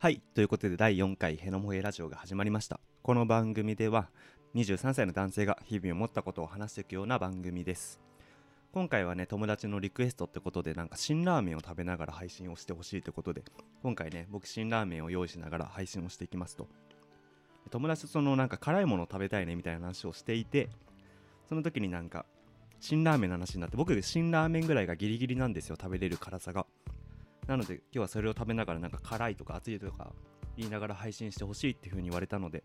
はいということで第4回ヘノモヘラジオが始まりました。この番組では23歳の男性が日々思ったことを話していくような番組です。今回はね友達のリクエストってことでなんか辛ラーメンを食べながら配信をしてほしいということで今回ね僕辛ラーメンを用意しながら配信をしていきますと。友達とそのなんか辛いものを食べたいねみたいな話をしていてその時になんか辛ラーメンの話になって僕辛ラーメンぐらいがギリギリなんですよ食べれる辛さが。なので今日はそれを食べながらなんか辛いとか熱いとか言いながら配信してほしいっていう風に言われたので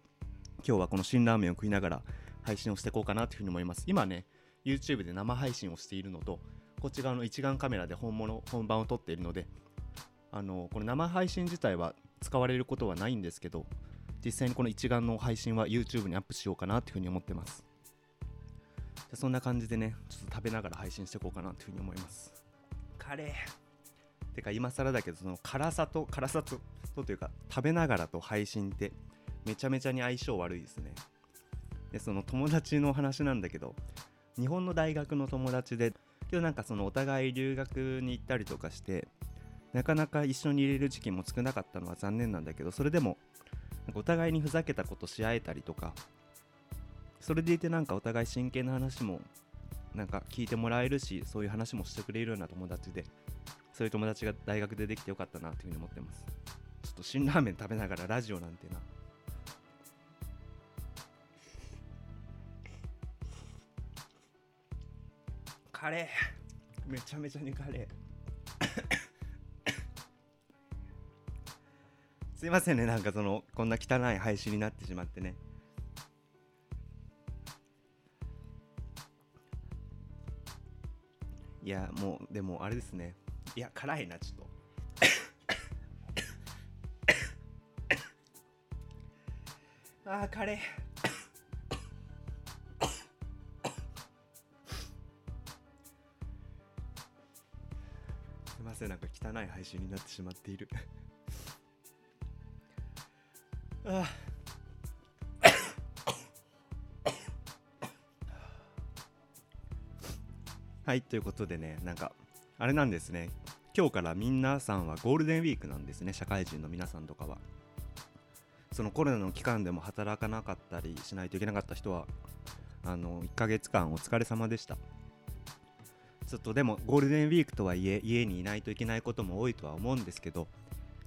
今日はこの辛ラーメンを食いながら配信をしていこうかなっていう風に思います。今ね YouTube で生配信をしているのとこっち側の一眼カメラで本物本番を撮っているのであのこの生配信自体は使われることはないんですけど実際にこの一眼の配信は YouTube にアップしようかなっていう風に思ってます。じゃそんな感じでねちょっと食べながら配信していこうかなっていう風に思います。カレー。てか今更だけどその辛さと辛さとというか食べながらと配信ってめちゃめちゃに相性悪いですね。でその友達の話なんだけど日本の大学の友達でけどなんかそのお互い留学に行ったりとかしてなかなか一緒に入れる時期も少なかったのは残念なんだけどそれでもなんかお互いにふざけたことし合えたりとかそれでいてなんかお互い真剣な話もなんか聞いてもらえるしそういう話もしてくれるような友達でそういう友達が大学でできてよかったなというふうに思ってます。ちょっと辛ラーメン食べながらラジオなんてな。カレー。めちゃめちゃにカレー。すいませんね。なんかそのこんな汚い配信になってしまってね。いやもうでもあれですね。いや辛いなちょっと。あーカレー。すいませんなんか汚い配信になってしまっている。あはいということでねなんかあれなんですね。今日から皆さんはゴールデンウィークなんですね。社会人の皆さんとかは。そのコロナの期間でも働かなかったりしないといけなかった人はあの1ヶ月間お疲れ様でした。ちょっとでもゴールデンウィークとはいえ家にいないといけないことも多いとは思うんですけど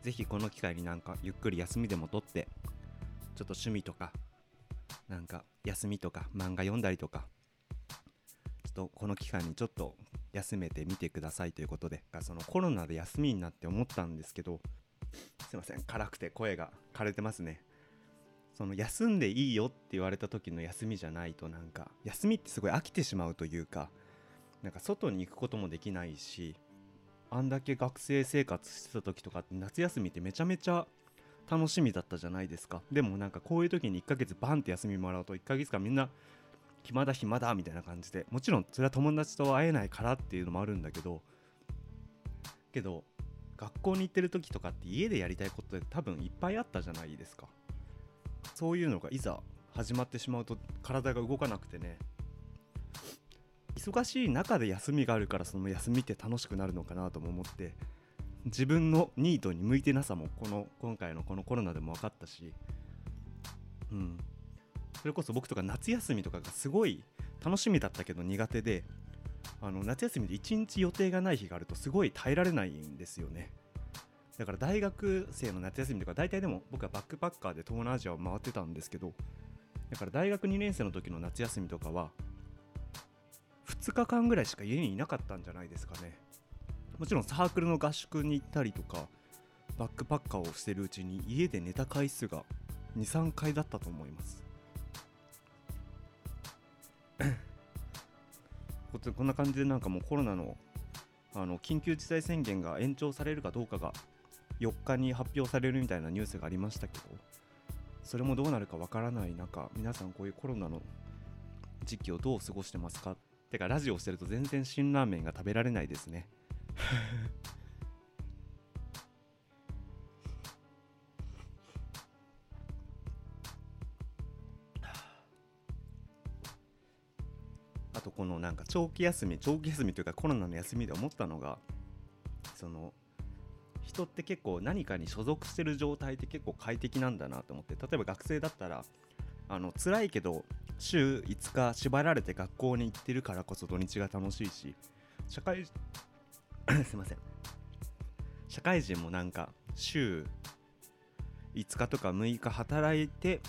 ぜひこの機会になんかゆっくり休みでも取ってちょっと趣味とかなんか休みとか漫画読んだりとかちょっとこの期間にちょっと休めてみてくださいということでそのコロナで休みになって思ったんですけどすいません辛くて声が枯れてますね。その休んでいいよって言われた時の休みじゃないとなんか休みってすごい飽きてしまうというかなんか外に行くこともできないしあんだけ学生生活してた時とかって夏休みってめちゃめちゃ楽しみだったじゃないですか。でもなんかこういう時に1ヶ月バンって休みもらうと1ヶ月間みんな暇だ暇だみたいな感じでもちろんそれは友達と会えないからっていうのもあるんだけどけど学校に行ってる時とかって家でやりたいことって多分いっぱいあったじゃないですか。そういうのがいざ始まってしまうと体が動かなくてね。忙しい中で休みがあるからその休みって楽しくなるのかなとも思って自分のニートに向いてなさもこの今回のこのコロナでも分かったしうん。それこそ僕とか夏休みとかがすごい楽しみだったけど苦手であの夏休みで1日予定がない日があるとすごい耐えられないんですよね。だから大学生の夏休みとか大体でも僕はバックパッカーで東南アジアを回ってたんですけどだから大学2年生の時の夏休みとかは2日間ぐらいしか家にいなかったんじゃないですかね。もちろんサークルの合宿に行ったりとかバックパッカーをしてるうちに家で寝た回数が23回だったと思います。こんな感じでなんかもうコロナのあの緊急事態宣言が延長されるかどうかが4日に発表されるみたいなニュースがありましたけどそれもどうなるかわからない中皆さんこういうコロナの時期をどう過ごしてますか？てかラジオしてると全然辛ラーメンが食べられないですね。このなんか長期休み長期休みというかコロナの休みで思ったのがその人って結構何かに所属してる状態って結構快適なんだなと思って例えば学生だったらあの辛いけど週5日縛られて学校に行ってるからこそ土日が楽しいし社会 すいません。社会人もなんか週5日とか6日働いて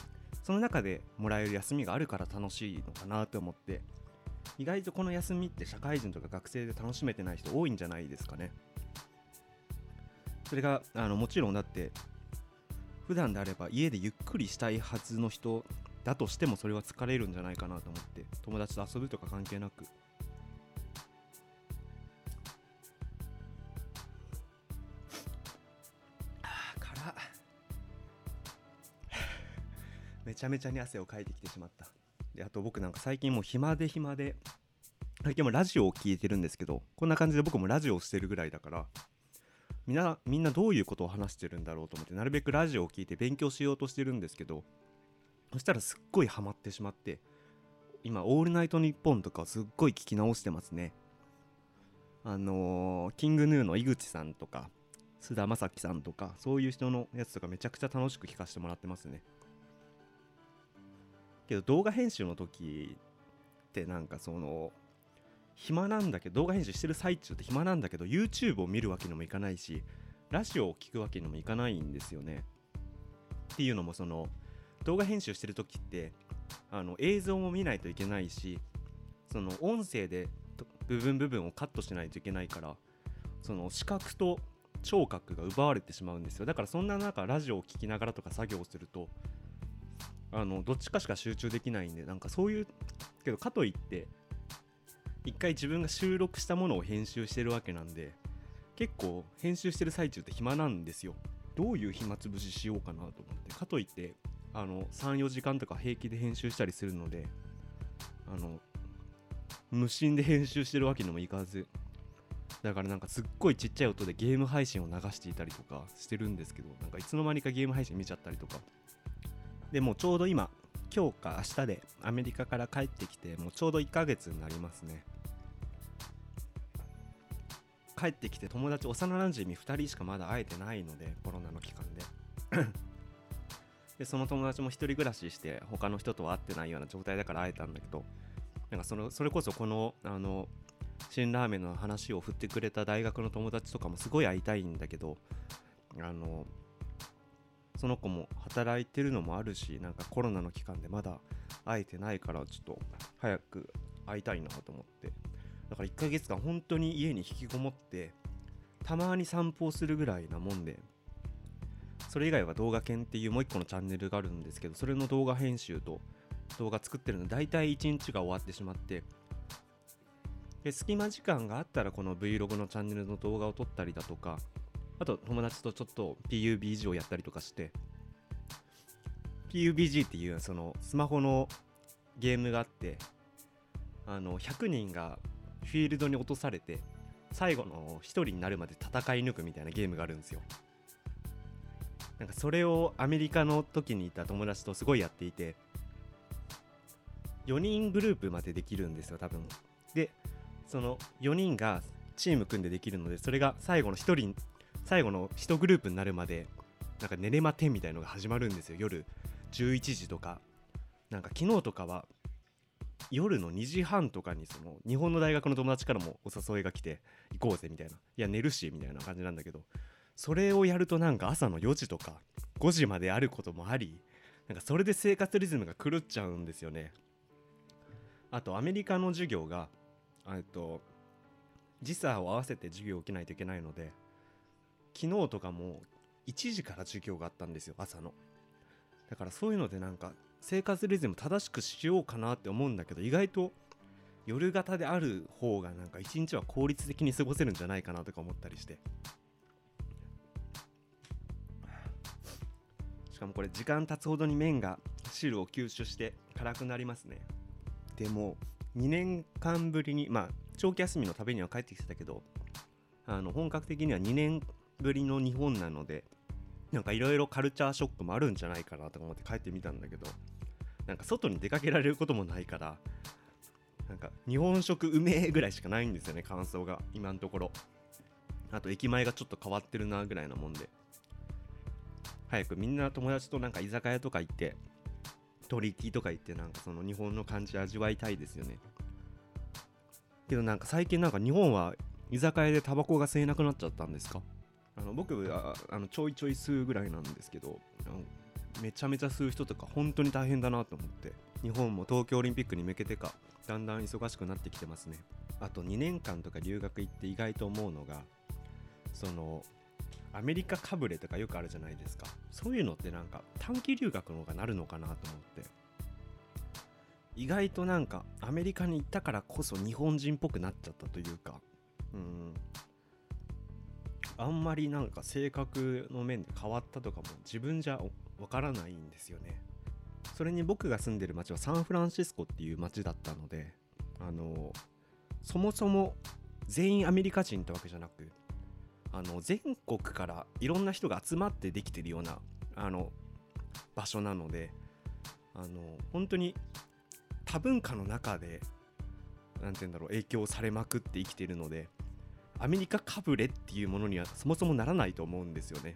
その中でもらえる休みがあるから楽しいのかなと思って意外とこの休みって社会人とか学生で楽しめてない人多いんじゃないですかね。それがあのもちろんだって普段であれば家でゆっくりしたいはずの人だとしてもそれは疲れるんじゃないかなと思って友達と遊ぶとか関係なく。あー辛っ。めちゃめちゃに汗をかいてきてしまった。であと僕なんか最近もう暇で暇で最近もラジオを聞いてるんですけどこんな感じで僕もラジオをしてるぐらいだからみんなみんなどういうことを話してるんだろうと思ってなるべくラジオを聞いて勉強しようとしてるんですけどそしたらすっごいハマってしまって今「オールナイトニッポン」とかをすっごい聞き直してますね。あのーキングヌーの井口さんとか菅田将暉さんとかそういう人のやつとかめちゃくちゃ楽しく聞かせてもらってますね。けど動画編集の時ってなんかその暇なんだけど動画編集してる最中って暇なんだけど YouTube を見るわけにもいかないしラジオを聞くわけにもいかないんですよね。っていうのもその動画編集してる時ってあの映像も見ないといけないしその音声で部分部分をカットしないといけないからその視覚と聴覚が奪われてしまうんですよ。だからそんな中ラジオを聞きながらとか作業をするとあのどっちかしか集中できないんでなんかそういうけどかといって一回自分が収録したものを編集してるわけなんで結構編集してる最中って暇なんですよ。どういう暇つぶししようかなと思って。かといってあの34時間とか平気で編集したりするのであの無心で編集してるわけにもいかず。だからなんかすっごいちっちゃい音でゲーム配信を流していたりとかしてるんですけどなんかいつの間にかゲーム配信見ちゃったりとか。でもうちょうど今今日か明日でアメリカから帰ってきてもうちょうど1ヶ月になりますね。帰ってきて友達幼なじみ2人しかまだ会えてないのでコロナの期間で。でその友達も一人暮らしして他の人とは会ってないような状態だから会えたんだけどなんかそのそれこそこのあの辛ラーメンの話を振ってくれた大学の友達とかもすごい会いたいんだけどあのその子も働いてるのもあるしなんかコロナの期間でまだ会えてないからちょっと早く会いたいなと思って。だから1ヶ月間本当に家に引きこもってたまに散歩をするぐらいなもんでそれ以外は動画研っていうもう一個のチャンネルがあるんですけどそれの動画編集と動画作ってるの大体1日が終わってしまってで隙間時間があったらこの Vlog のチャンネルの動画を撮ったりだとかあと友達とちょっと PUBG をやったりとかして PUBG っていうそのスマホのゲームがあってあの100人がフィールドに落とされて最後の1人になるまで戦い抜くみたいなゲームがあるんですよ。なんかそれをアメリカの時にいた友達とすごいやっていて4人グループまでできるんですよ多分。でその4人がチーム組んでできるのでそれが最後の1人最後の1グループになるまでなんか寝れま10みたいのが始まるんですよ。夜11時とか。なんか昨日とかは夜の2時半とかにその日本の大学の友達からもお誘いが来て行こうぜみたいな。いや寝るしみたいな感じなんだけどそれをやるとなんか朝の4時とか5時まであることもありなんかそれで生活リズムが狂っちゃうんですよね。あとアメリカの授業がえっと時差を合わせて授業を受けないといけないので昨日とかも1時から授業があったんですよ朝の。だからそういうのでなんか生活リズム正しくしようかなって思うんだけど意外と夜型である方がなんか一日は効率的に過ごせるんじゃないかなとか思ったりして。しかもこれ時間経つほどに麺が汁を吸収して辛くなりますね。でも2年間ぶりにまあ長期休みの旅には帰ってきてたけどあの本格的には2年ぶりの日本なのでなんかいろいろカルチャーショックもあるんじゃないかなとか思って帰ってみたんだけどなんか外に出かけられることもないからなんか日本食うめえぐらいしかないんですよね感想が今のところ。あと駅前がちょっと変わってるなぐらいなもんで。早くみんな友達となんか居酒屋とか行って鳥木とか行ってなんかその日本の感じ味わいたいですよね。けどなんか最近なんか日本は居酒屋でタバコが吸えなくなっちゃったんですか？あの僕はあのちょいちょい吸うぐらいなんですけどめちゃめちゃ吸う人とか本当に大変だなと思って日本も東京オリンピックに向けてかだんだん忙しくなってきてますね。あと2年間とか留学行って意外と思うのがそのアメリカかぶれとかよくあるじゃないですか。そういうのってなんか短期留学の方がなるのかなと思って。意外となんかアメリカに行ったからこそ日本人っぽくなっちゃったというかうん。あんまりなんか性格の面で変わったとかも自分じゃわからないんですよね。それに僕が住んでる町はサンフランシスコっていう町だったのであのそもそも全員アメリカ人ってわけじゃなくあの全国からいろんな人が集まってできてるようなあの場所なのであの本当に多文化の中で何て言うんだろう影響されまくって生きてるのでアメリカかぶれっていうものにはそもそもならないと思うんですよね。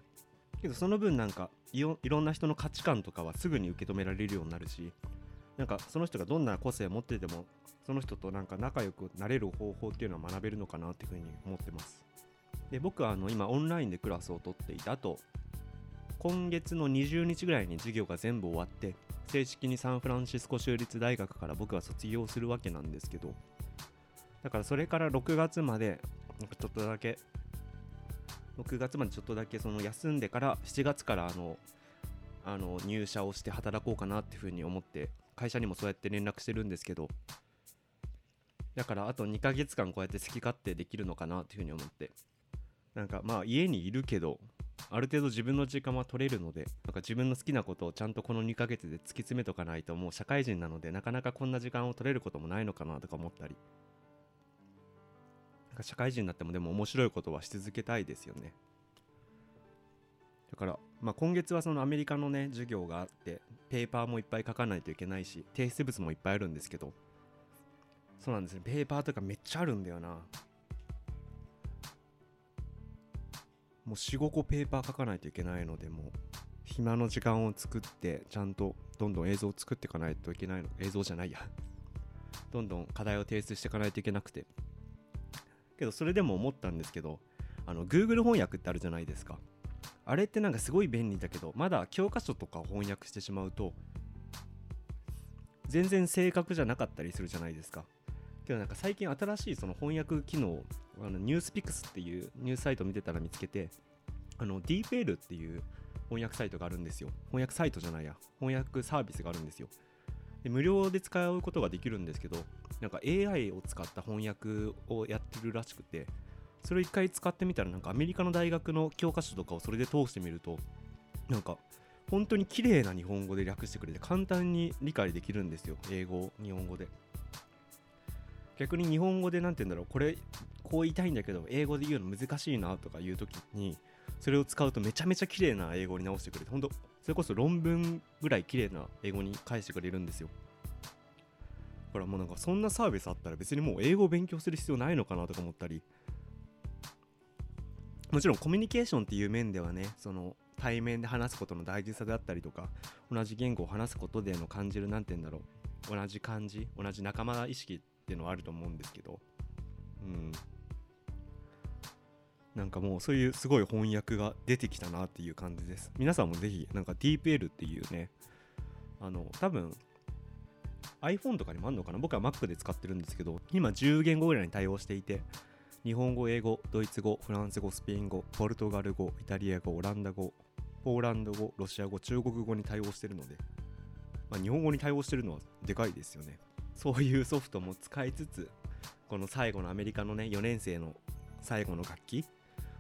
けどその分なんかいろんな人の価値観とかはすぐに受け止められるようになるしなんかその人がどんな個性を持っててもその人となんか仲良くなれる方法っていうのは学べるのかなっていうふうに思ってます。で僕はあの今オンラインでクラスを取っていたと今月の20日ぐらいに授業が全部終わって正式にサンフランシスコ州立大学から僕は卒業するわけなんですけどだからそれから6月までちょっとだけ。6月までちょっとだけその休んでから7月からあのあの入社をして働こうかなっていうふうに思って会社にもそうやって連絡してるんですけどだからあと2ヶ月間こうやって好き勝手できるのかなっていうふうに思って。なんかまあ家にいるけどある程度自分の時間は取れるのでなんか自分の好きなことをちゃんとこの2ヶ月で突き詰めとかないともう社会人なのでなかなかこんな時間を取れることもないのかなとか思ったり。社会人になってもでも面白いことはし続けたいですよね。だから、まあ、今月はそのアメリカのね授業があってペーパーもいっぱい書かないといけないし提出物もいっぱいあるんですけどそうなんですねペーパーとかめっちゃあるんだよな。もう45個ペーパー書かないといけないのでもう暇の時間を作ってちゃんとどんどん映像を作っていかないといけないの。映像じゃないや。どんどん課題を提出していかないといけなくて。けどそれでも思ったんですけどあの Google 翻訳ってあるじゃないですか。あれってなんかすごい便利だけどまだ教科書とか翻訳してしまうと全然正確じゃなかったりするじゃないですか。けどなんか最近新しいその翻訳機能あのニュースピックスっていうニュースサイト見てたら見つけてあの DeepL っていう翻訳サイトがあるんですよ。翻訳サイトじゃないや。翻訳サービスがあるんですよ。で無料で使うことができるんですけどなんか AI を使った翻訳をやってるらしくてそれを一回使ってみたらなんかアメリカの大学の教科書とかをそれで通してみるとなんか本当に綺麗な日本語で略してくれて簡単に理解できるんですよ。英語日本語で。逆に日本語で何て言うんだろう。これこう言いたいんだけど英語で言うの難しいなとかいう時にそれを使うとめちゃめちゃ綺麗な英語に直してくれて本当それこそ論文ぐらい綺麗な英語に返してくれるんですよ。だからもうなんかそんなサービスあったら別にもう英語を勉強する必要ないのかなとか思ったり。もちろんコミュニケーションっていう面ではねその対面で話すことの大事さであったりとか同じ言語を話すことでの感じる何て言うんだろう。同じ感じ同じ仲間意識っていうのはあると思うんですけど。うん。なんかもうそういうすごい翻訳が出てきたなっていう感じです皆さんもぜひなんか DeepL っていうねあの多分 iPhone とかにもあるのかな？僕は Mac で使ってるんですけど今10言語ぐらいに対応していて日本語、英語、ドイツ語、フランス語、スペイン語、ポルトガル語、イタリア語、オランダ語、ポーランド語、ロシア語、中国語に対応してるので、まあ、日本語に対応してるのはでかいですよね。そういうソフトも使いつつこの最後のアメリカのね4年生の最後の楽器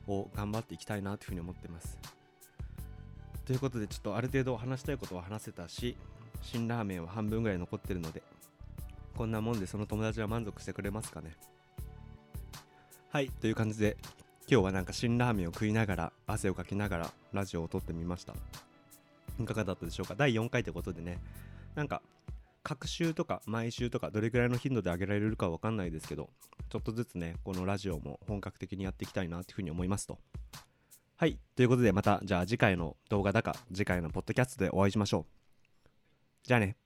を頑張っていきたいなというふうに思ってます。ということでちょっとある程度話したいことは話せたし辛ラーメンは半分ぐらい残ってるのでこんなもんでその友達は満足してくれますかね。はいという感じで今日はなんか辛ラーメンを食いながら汗をかきながらラジオを撮ってみました。いかがだったでしょうか？第4回ということでね。なんか各週とか毎週とかどれぐらいの頻度で上げられるかわかんないですけどちょっとずつねこのラジオも本格的にやっていきたいなっていうふうに思いますと。はい。ということでまたじゃあ次回の動画だか次回のポッドキャストでお会いしましょう。じゃあね。